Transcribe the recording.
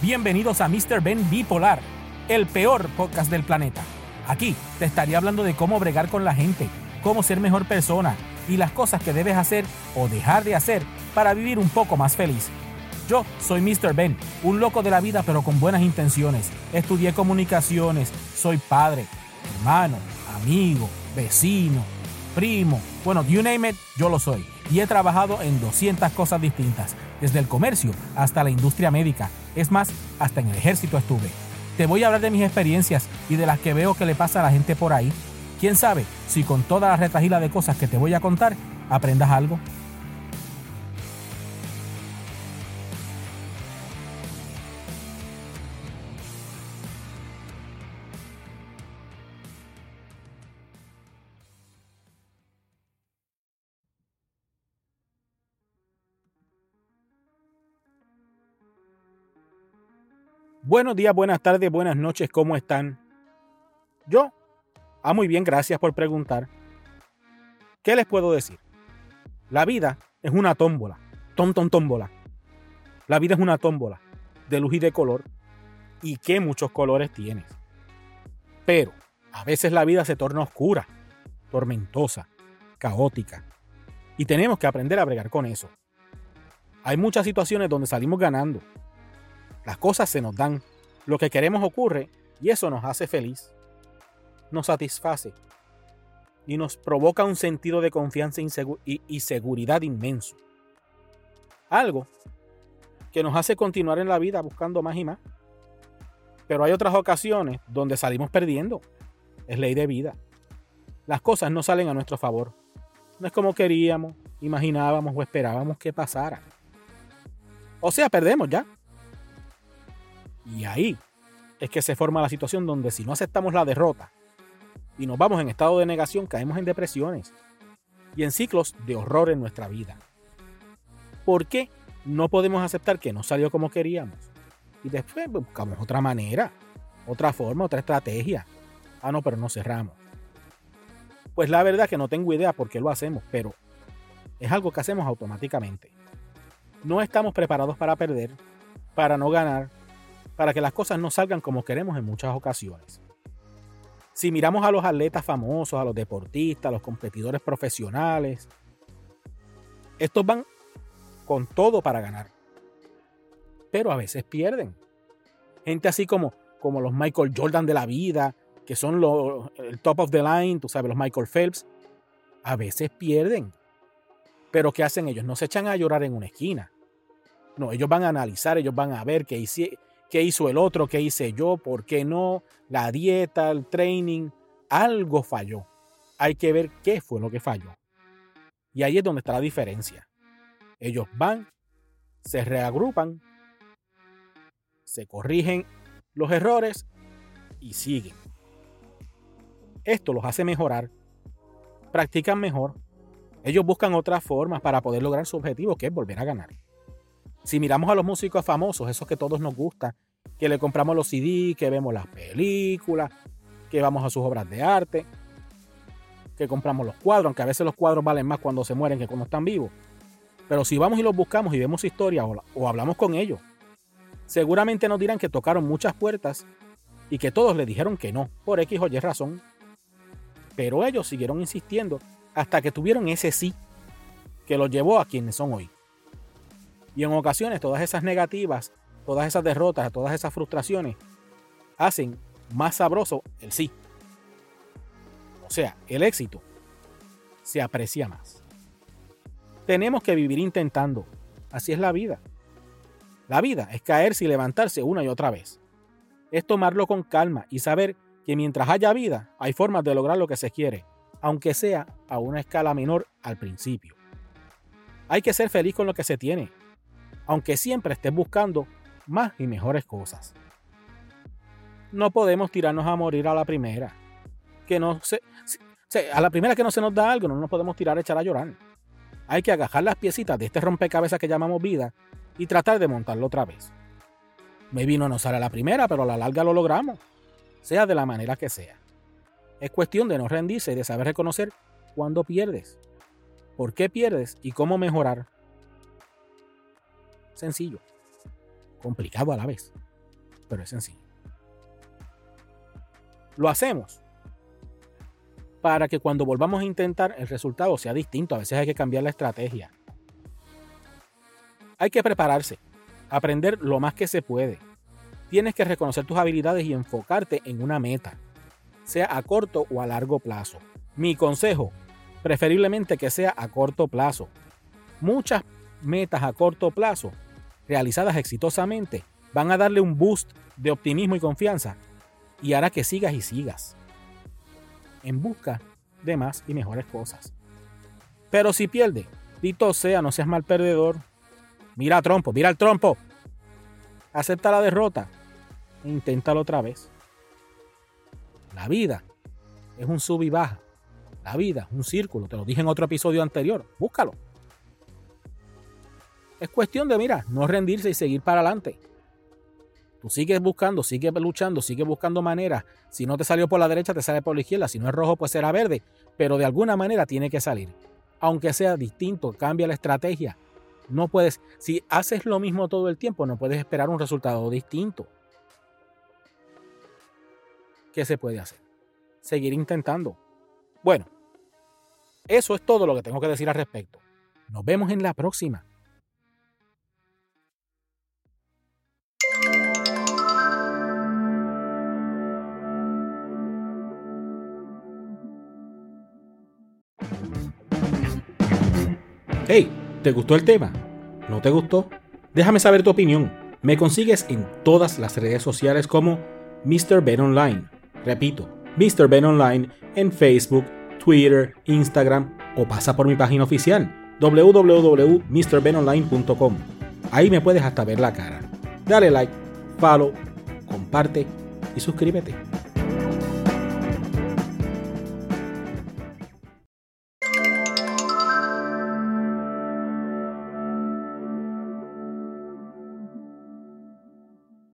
Bienvenidos a Mr. Ben Bipolar, el peor podcast del planeta. Aquí te estaría hablando de cómo bregar con la gente, cómo ser mejor persona y las cosas que debes hacer o dejar de hacer para vivir un poco más feliz. Yo soy Mr. Ben, un loco de la vida pero con buenas intenciones. Estudié comunicaciones, soy padre, hermano, amigo, vecino, primo, bueno, you name it, yo lo soy. Y he trabajado en 200 cosas distintas, desde el comercio hasta la industria médica. Es más, hasta en el ejército estuve. Te voy a hablar de mis experiencias y de las que veo que le pasa a la gente por ahí. Quién sabe si con toda la retajila de cosas que te voy a contar aprendas algo. Buenos días, buenas tardes, buenas noches, ¿cómo están? Yo, ah, muy bien, gracias por preguntar. ¿Qué les puedo decir? La vida es una tómbola, tom, tom, tómbola. La vida es una tómbola de luz y de color y qué muchos colores tienes. Pero a veces la vida se torna oscura, tormentosa, caótica y tenemos que aprender a bregar con eso. Hay muchas situaciones donde salimos ganando las cosas se nos dan, lo que queremos ocurre y eso nos hace feliz, nos satisface y nos provoca un sentido de confianza y seguridad inmenso. Algo que nos hace continuar en la vida buscando más y más. Pero hay otras ocasiones donde salimos perdiendo. Es ley de vida. Las cosas no salen a nuestro favor. No es como queríamos, imaginábamos o esperábamos que pasara. O sea, perdemos ya. Y ahí es que se forma la situación donde si no aceptamos la derrota y nos vamos en estado de negación, caemos en depresiones y en ciclos de horror en nuestra vida. ¿Por qué no podemos aceptar que no salió como queríamos? Y después buscamos otra manera, otra forma, otra estrategia. Ah, no, pero no cerramos. Pues la verdad es que no tengo idea por qué lo hacemos, pero es algo que hacemos automáticamente. No estamos preparados para perder, para no ganar, para que las cosas no salgan como queremos en muchas ocasiones. Si miramos a los atletas famosos, a los deportistas, a los competidores profesionales, estos van con todo para ganar. Pero a veces pierden. Gente así como, como los Michael Jordan de la vida, que son el top of the line, tú sabes, los Michael Phelps, a veces pierden. Pero ¿qué hacen ellos? No se echan a llorar en una esquina. No, ellos van a analizar, ellos van a ver qué, qué hizo el otro, qué hice yo, por qué no, la dieta, el training, algo falló. Hay que ver qué fue lo que falló. Y ahí es donde está la diferencia. Ellos van, se reagrupan, se corrigen los errores y siguen. Esto los hace mejorar, practican mejor. Ellos buscan otras formas para poder lograr su objetivo, que es volver a ganar. Si miramos a los músicos famosos, esos que todos nos gustan, que le compramos los CD, que vemos las películas, que vamos a sus obras de arte, que compramos los cuadros, aunque a veces los cuadros valen más cuando se mueren que cuando están vivos. Pero si vamos y los buscamos y vemos historia o, o hablamos con ellos, seguramente nos dirán que tocaron muchas puertas y que todos le dijeron que no, por X o Y razón. Pero ellos siguieron insistiendo hasta que tuvieron ese sí que los llevó a quienes son hoy. Y en ocasiones todas esas negativas, todas esas derrotas, todas esas frustraciones hacen más sabroso el sí. O sea, el éxito se aprecia más. Tenemos que vivir intentando. Así es la vida. La vida es caerse y levantarse una y otra vez. Es tomarlo con calma y saber que mientras haya vida hay formas de lograr lo que se quiere, aunque sea a una escala menor al principio. Hay que ser feliz con lo que se tiene, aunque siempre estés buscando más y mejores cosas. No podemos tirarnos a morir a la primera. Que no se, a la primera que no se nos da algo, no nos podemos tirar a echar a llorar. Hay que agajar las piecitas de este rompecabezas que llamamos vida y tratar de montarlo otra vez. Me vino no sale a la primera, pero a la larga lo logramos, sea de la manera que sea. Es cuestión de no rendirse y de saber reconocer cuándo pierdes, por qué pierdes y cómo mejorar Sencillo. Complicado a la vez. pero es sencillo. Lo hacemos para que cuando volvamos a intentar el resultado sea distinto. A veces hay que cambiar la estrategia. Hay que prepararse, aprender lo más que se puede. Tienes que reconocer tus habilidades y enfocarte en una meta, sea a corto o a largo plazo. Mi consejo, preferiblemente que sea a corto plazo. Muchas metas a corto plazo, realizadas exitosamente, van a darle un boost de optimismo y confianza y hará que sigas y sigas en busca de más y mejores cosas. Pero si pierde, dito sea, no seas mal perdedor. Mira a trompo, mira al trompo. Acepta la derrota e inténtalo otra vez. La vida es un sub y baja. La vida es un círculo. Te lo dije en otro episodio anterior. Búscalo. Es cuestión de, mira, no rendirse y seguir para adelante. Tú sigues buscando, sigues luchando, sigues buscando maneras. Si no te salió por la derecha, te sale por la izquierda. Si no es rojo, pues será verde. Pero de alguna manera tiene que salir. Aunque sea distinto, cambia la estrategia. No puedes, si haces lo mismo todo el tiempo, no puedes esperar un resultado distinto. ¿Qué se puede hacer? Seguir intentando. Bueno, eso es todo lo que tengo que decir al respecto. Nos vemos en la próxima. Hey, ¿te gustó el tema? ¿No te gustó? Déjame saber tu opinión. Me consigues en todas las redes sociales como Mr. Ben Online. Repito, Mr. Ben Online en Facebook, Twitter, Instagram o pasa por mi página oficial www.mrbenonline.com. Ahí me puedes hasta ver la cara. Dale like, follow, comparte y suscríbete.